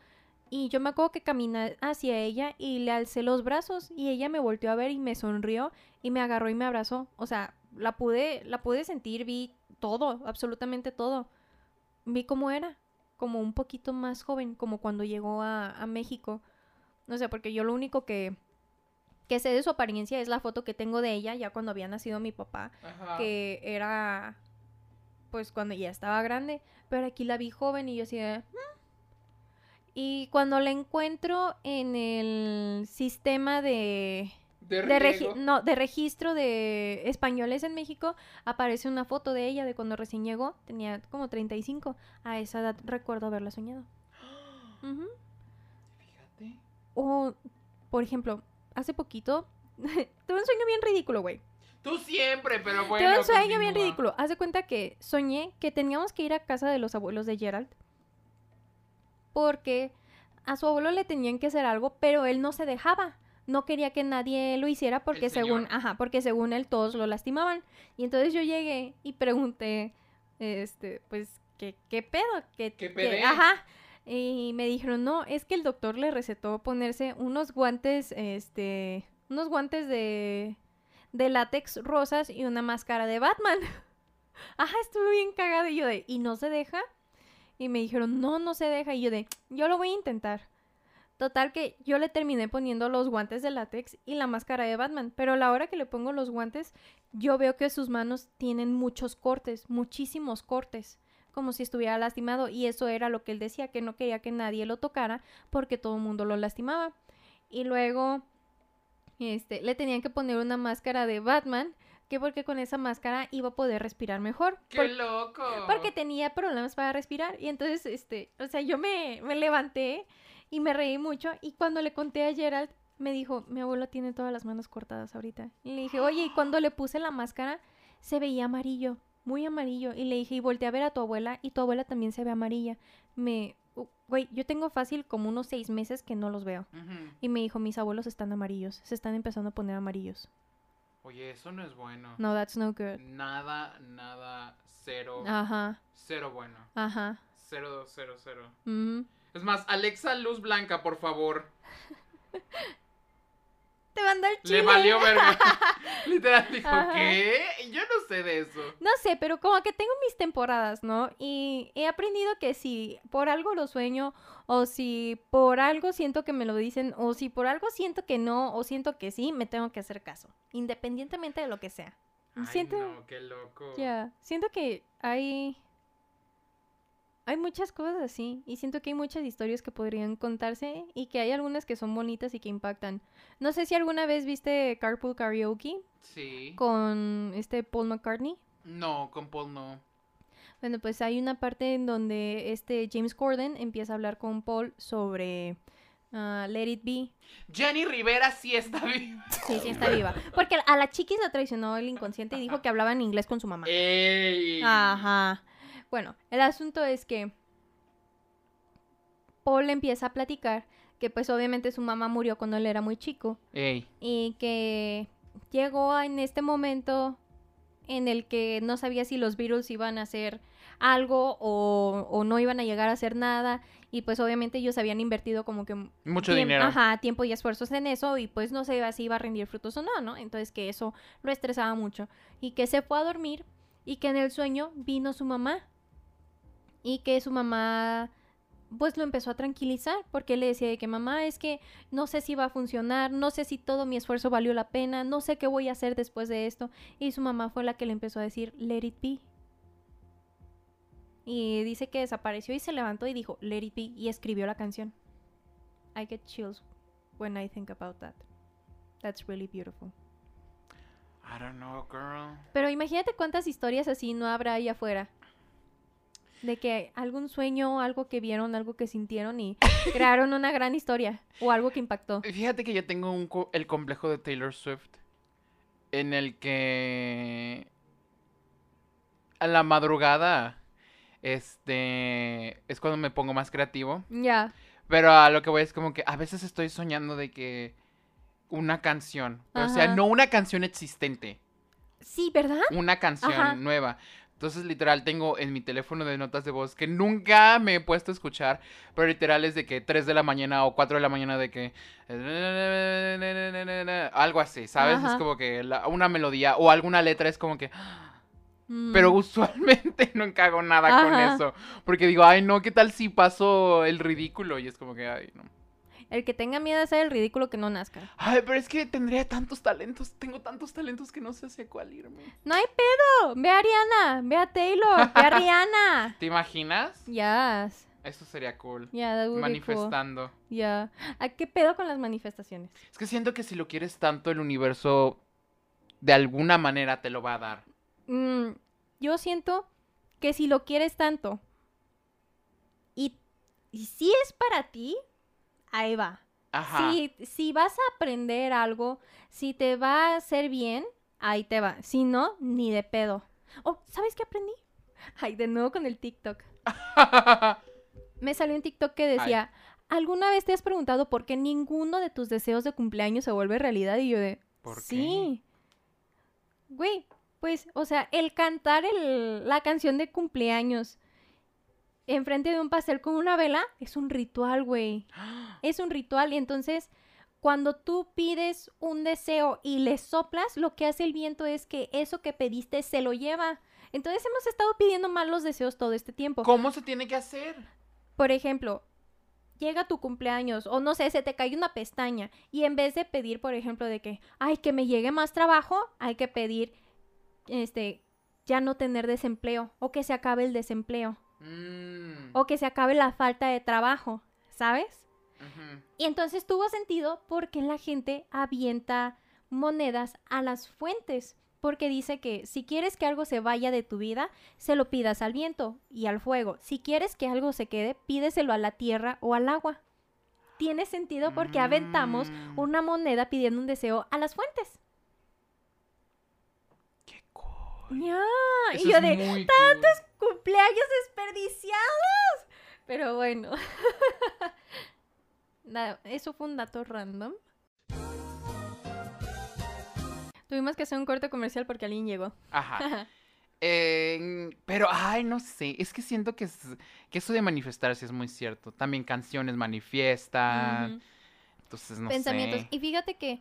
Y yo me acuerdo que caminé hacia ella y le alcé los brazos y ella me volteó a ver y me sonrió y me agarró y me abrazó. O sea, la pude, la pude sentir, vi todo, absolutamente todo. Vi cómo era, como un poquito más joven, como cuando llegó a, a México. No sé, porque yo lo único que, que sé de su apariencia es la foto que tengo de ella ya cuando había nacido mi papá Ajá. que era pues cuando ya estaba grande, pero aquí la vi joven y yo así de... "Mm". Y cuando la encuentro en el sistema de, De de, regi- riego. no, de registro de españoles en México, aparece una foto de ella de cuando recién llegó, tenía como 35, a esa edad recuerdo haberla soñado. Fíjate. O, por ejemplo, hace poquito, tuve un sueño bien ridículo, güey. Tú siempre, pero bueno. Tuve un sueño bien continúa. ridículo. Haz de cuenta que soñé que teníamos que ir a casa de los abuelos de Gerald. Porque a su abuelo le tenían que hacer algo, pero él no se dejaba. No quería que nadie lo hiciera porque ¿El según, ajá, porque según él todos lo lastimaban. Y entonces yo llegué y pregunté, este, pues, ¿qué, qué pedo? ¿Qué, ¿Qué qué-? Ajá. Y me dijeron, no, es que el doctor le recetó ponerse unos guantes, este, unos guantes de, de látex rosas y una máscara de Batman. Ajá, estuve bien cagada y yo de, ¿y no se deja? Y me dijeron, no, no se deja. Y yo de, yo lo voy a intentar. Total que yo le terminé poniendo los guantes de látex y la máscara de Batman. Pero a la hora que le pongo los guantes, yo veo que sus manos tienen muchos cortes, muchísimos cortes. Como si estuviera lastimado. Y eso era lo que él decía, que no quería que nadie lo tocara porque todo el mundo lo lastimaba. Y luego, este, le tenían que poner una máscara de Batman. Que porque con esa máscara iba a poder respirar mejor. ¡Qué loco! porque tenía problemas para respirar. Y entonces, este, o sea, yo me, me levanté y me reí mucho. Y cuando le conté a Gerald, me dijo, mi abuelo tiene todas las manos cortadas ahorita. Y le dije, oye, y cuando le puse la máscara, se veía amarillo, muy amarillo. Y le dije, y volteé a ver a tu abuela, y tu abuela también se ve amarilla. Me, güey, yo tengo fácil como unos seis meses que no los veo. Y me dijo, mis abuelos están amarillos, se están empezando a poner amarillos. Oye, eso no es bueno. No, that's no good. Nada, nada, cero, Ajá, cero bueno. ajá. Cero, cero, cero. ujú. Es más, Alexa Luz Blanca, por favor. Te mandó el chile. Le valió verga. Literal dijo, Ajá. ¿qué? Yo no sé de eso. No sé, pero como que tengo mis temporadas, ¿no? Y he aprendido que si por algo lo sueño, o si por algo siento que me lo dicen, o si por algo siento que no, o siento que sí, me tengo que hacer caso, independientemente de lo que sea. Ay, siento, no, qué loco. ya, siento que hay, hay muchas cosas así, y siento que hay muchas historias que podrían contarse, y que hay algunas que son bonitas y que impactan. No sé si alguna vez viste Carpool Karaoke Sí. con este Paul McCartney. No, con Paul no. Bueno, pues hay una parte en donde este James Corden empieza a hablar con Paul sobre ah, Let It Be. Jenny Rivera sí está viva. Sí, sí está viva. Porque a la chiquis la traicionó el inconsciente y dijo que hablaba en inglés con su mamá. ¡Ey! Ajá. Bueno, el asunto es que Paul empieza a platicar que pues obviamente su mamá murió cuando él era muy chico ¡Ey! y que llegó en este momento en el que no sabía si los Beatles iban a hacer algo o, o no iban a llegar a hacer nada y pues obviamente ellos habían invertido como que Mucho tiemp- dinero. ajá, tiempo y esfuerzos en eso y pues no sé si iba a rendir frutos o no, ¿no? Entonces que eso lo estresaba mucho y que se fue a dormir y que en el sueño vino su mamá y que su mamá pues lo empezó a tranquilizar porque él le decía de que mamá es que no sé si va a funcionar, no sé si todo mi esfuerzo valió la pena, no sé qué voy a hacer después de esto. Y su mamá fue la que le empezó a decir, let it be. Y dice que desapareció y se levantó y dijo, let it be, y escribió la canción. I get chills when I think about that. That's really beautiful. I don't know, girl. Pero imagínate cuántas historias así no habrá ahí afuera. De que algún sueño, algo que vieron, algo que sintieron y crearon una gran historia o algo que impactó. Fíjate que yo tengo un co- el complejo de Taylor Swift en el que a la madrugada este es cuando me pongo más creativo, Ya. pero a lo que voy es como que a veces estoy soñando de que una canción, pero, o sea, no una canción existente, Sí, ¿verdad? una canción Ajá. nueva. Entonces, literal, tengo en mi teléfono de notas de voz que nunca me he puesto a escuchar, pero literal es de que 3 de la mañana o 4 de la mañana de que... Algo así, ¿sabes? Es como que la- una melodía o alguna letra es como que... Mm. Pero usualmente nunca hago nada con eso. Porque digo, ay, no, ¿qué tal si paso el ridículo? Y es como que, ay, no. El que tenga miedo de hacer el ridículo que no nazca. Ay, pero es que tendría tantos talentos, tengo tantos talentos que no sé hacia cuál irme. No hay pedo. Ve a Ariana, ve a Taylor, ve a Rihanna. ¿Te imaginas? Yes. Eso sería cool. Yeah, that would be cool. Manifestando. Ya. ¿A qué pedo con las manifestaciones? Es que siento que si lo quieres tanto, el universo de alguna manera te lo va a dar. Mm, yo siento que si lo quieres tanto y, y si es para ti, ahí va. Ajá. Si, si vas a aprender algo, si te va a hacer bien, ahí te va. Si no, ni de pedo. Oh, ¿sabes qué aprendí? Ay, de nuevo con el TikTok. Me salió un TikTok que decía, ¿alguna vez te has preguntado por qué ninguno de tus deseos de cumpleaños se vuelve realidad? Y yo de, ¿Por qué? sí. Güey, pues, o sea, el cantar el- la canción de cumpleaños enfrente de un pastel con una vela es un ritual, güey. Es un ritual y entonces cuando tú pides un deseo y le soplas, lo que hace el viento es que eso que pediste se lo lleva. Entonces hemos estado pidiendo mal los deseos todo este tiempo. ¿Cómo se tiene que hacer? Por ejemplo, llega tu cumpleaños o no sé, se te cae una pestaña y en vez de pedir, por ejemplo, de que, ay, que me llegue más trabajo, hay que pedir, este, ya no tener desempleo o que se acabe el desempleo Mm, o que se acabe la falta de trabajo, ¿sabes? Y entonces tuvo sentido porque la gente avienta monedas a las fuentes. Porque dice que si quieres que algo se vaya de tu vida, se lo pidas al viento y al fuego. Si quieres que algo se quede, pídeselo a la tierra o al agua. Tiene sentido porque aventamos Mm. una moneda pidiendo un deseo a las fuentes. Qué cool. Ya. Eso Y yo de tantos cumpleaños desperdiciados. Pero bueno. Nada, eso fue un dato random. Tuvimos que hacer un corte comercial porque alguien llegó. Ajá. Eh, pero, ay, no sé. Es que siento que, es- que eso de manifestarse es muy cierto. También canciones manifiestan. Entonces, no Pensamientos. sé. Y fíjate que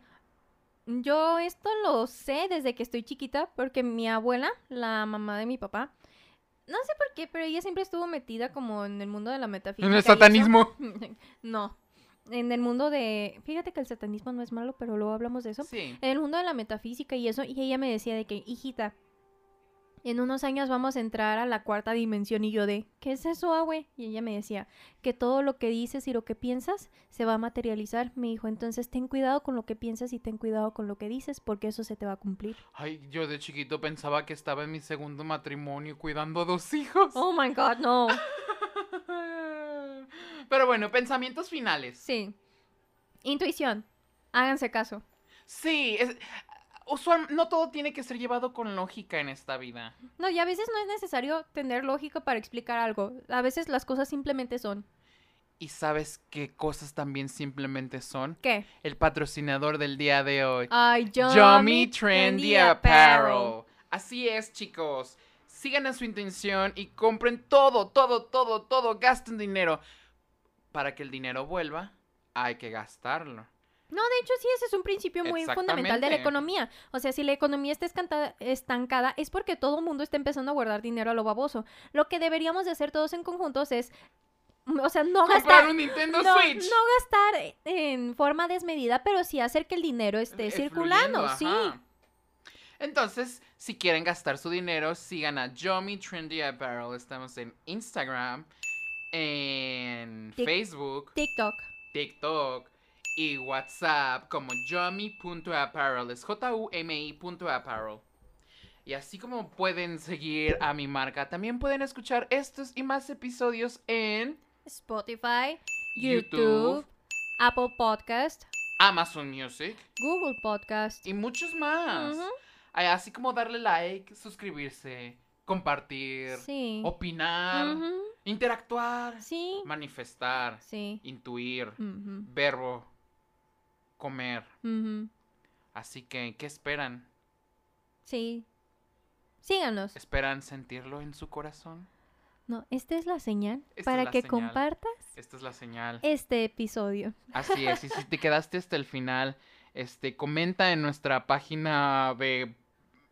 yo esto lo sé desde que estoy chiquita porque mi abuela, la mamá de mi papá, no sé por qué, pero ella siempre estuvo metida como en el mundo de la metafísica. En el satanismo. no. En el mundo de... Fíjate que el satanismo no es malo, pero luego hablamos de eso. Sí. En el mundo de la metafísica y eso, y ella me decía de que, hijita, en unos años vamos a entrar a la cuarta dimensión y yo de, ¿qué es eso, abue? Y ella me decía que todo lo que dices y lo que piensas se va a materializar. Me dijo, entonces ten cuidado con lo que piensas y ten cuidado con lo que dices porque eso se te va a cumplir. Ay, yo de chiquito pensaba que estaba en mi segundo matrimonio cuidando dos hijos. Oh my god, no. Pero bueno, pensamientos finales. Sí. Intuición. Háganse caso. Sí, es, usual, no todo tiene que ser llevado con lógica en esta vida. No, y a veces no es necesario tener lógica para explicar algo. A veces las cosas simplemente son. ¿Y sabes qué cosas también simplemente son? ¿Qué? El patrocinador del día de hoy. Ay, Yummy Trendy Apparel. Así es, chicos. Sigan a su intención y compren todo, todo, todo, todo. Gasten dinero. Para que el dinero vuelva, hay que gastarlo. No, de hecho sí, ese es un principio muy fundamental de la economía. O sea, si la economía está estancada es porque todo el mundo está empezando a guardar dinero a lo baboso. Lo que deberíamos de hacer todos en conjuntos es O sea, no Comprar gastar. un Nintendo No, Switch. no gastar en forma desmedida, pero sí hacer que el dinero esté circulando, fluyendo, sí. ajá. Entonces, si quieren gastar su dinero, sigan a Yomi Trendy Apparel. Estamos en Instagram, en Tic- Facebook, TikTok. TikTok y WhatsApp como Yomi.apparel. Es J-U-M-I.apparel. Y así como pueden seguir a mi marca, también pueden escuchar estos y más episodios en Spotify, YouTube. YouTube, Apple Podcast, Amazon Music Google Podcast. y muchos más. Así como darle like, suscribirse, compartir, Sí. opinar, interactuar, Sí. manifestar, Sí. intuir, verbo, comer. Así que, ¿qué esperan? Sí. Síganos. ¿Esperan sentirlo en su corazón? No, esta es la señal Esta para la que señal. compartas Esta es la señal. este episodio. Así es, y si te quedaste hasta el final, este, comenta en nuestra página de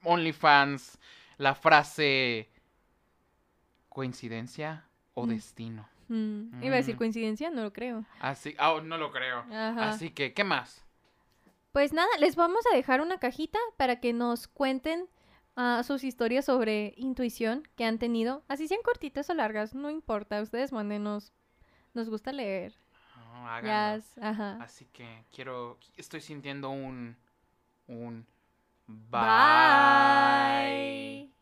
OnlyFans la frase coincidencia o Mm. destino. Mm, Iba a decir Mm. coincidencia, no lo creo. Así, ah, no lo creo. Ajá. Así que, ¿qué más? Pues nada, les vamos a dejar una cajita para que nos cuenten ah, sus historias sobre intuición que han tenido. Así sean cortitas o largas, no importa. Ustedes mándenos. Nos gusta leer. Yes, ajá. Así que quiero, estoy sintiendo un, un Bye. bye.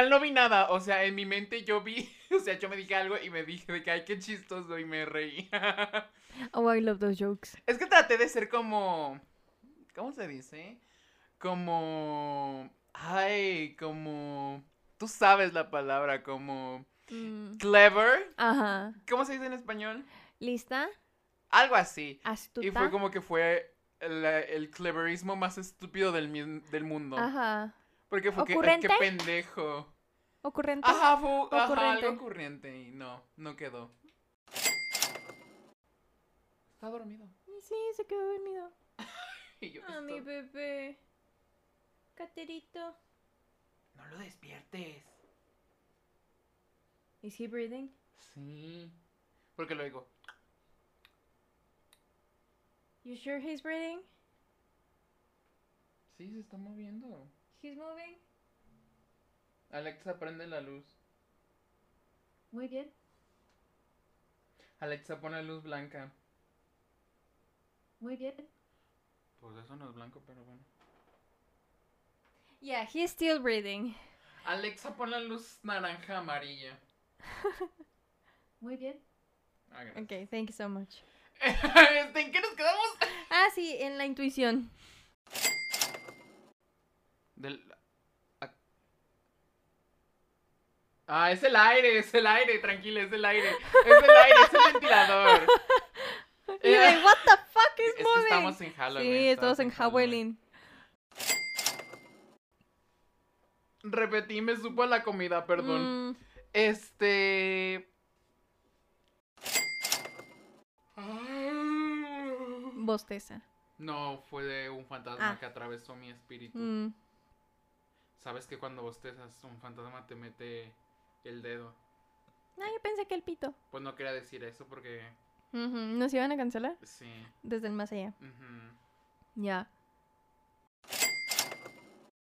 Literal no vi nada, o sea, en mi mente yo vi, o sea, yo me dije algo y me dije de que ay, qué chistoso y me reí. Oh, I love those jokes. es que traté de ser como, ¿cómo se dice? Como, ay, como, tú sabes la palabra, como Mm, clever. Ajá. ¿Cómo se dice en español? ¿Lista? Algo así. ¿Astuta? Y fue como que fue el, el cleverismo más estúpido del, del mundo. Ajá. Porque fue que, qué pendejo. ¿Ocurrente? Ajá, fue ajá, Ocurrente. algo ocurrente y no, no quedó. Está dormido. Sí, se quedó dormido. Y yo, Ah, mi bebé. Caterito. No lo despiertes. Is he breathing? Sí. Porque lo digo. You sure he's breathing? Sí, se está moviendo. He's moving. Alexa, prende la luz. Muy bien. Alexa, pone luz blanca. Muy bien. Pues eso no es blanco, pero bueno. Yeah, he's still breathing. Alexa, pon la luz naranja amarilla. Muy bien. Ah, gracias. Okay, thank you so much. Este, ¿En qué nos quedamos? Ah, sí, en la intuición. Del... Ah, es el aire, es el aire, tranquila, es el aire. Es el aire, es el ventilador. Y de, what the fuck is Es que moving? estamos en Halloween. sí, estamos en Halloween. Repetí, me supo la comida, perdón. Mm, Este. bosteza. No, fue de un fantasma Ah. que atravesó mi espíritu. Mm, Sabes que cuando bostezas, un fantasma te mete el dedo. Ah, yo pensé que el pito. Pues no quería decir eso porque. Ujú, ¿Nos iban a cancelar? Sí. Desde el más allá. Ya.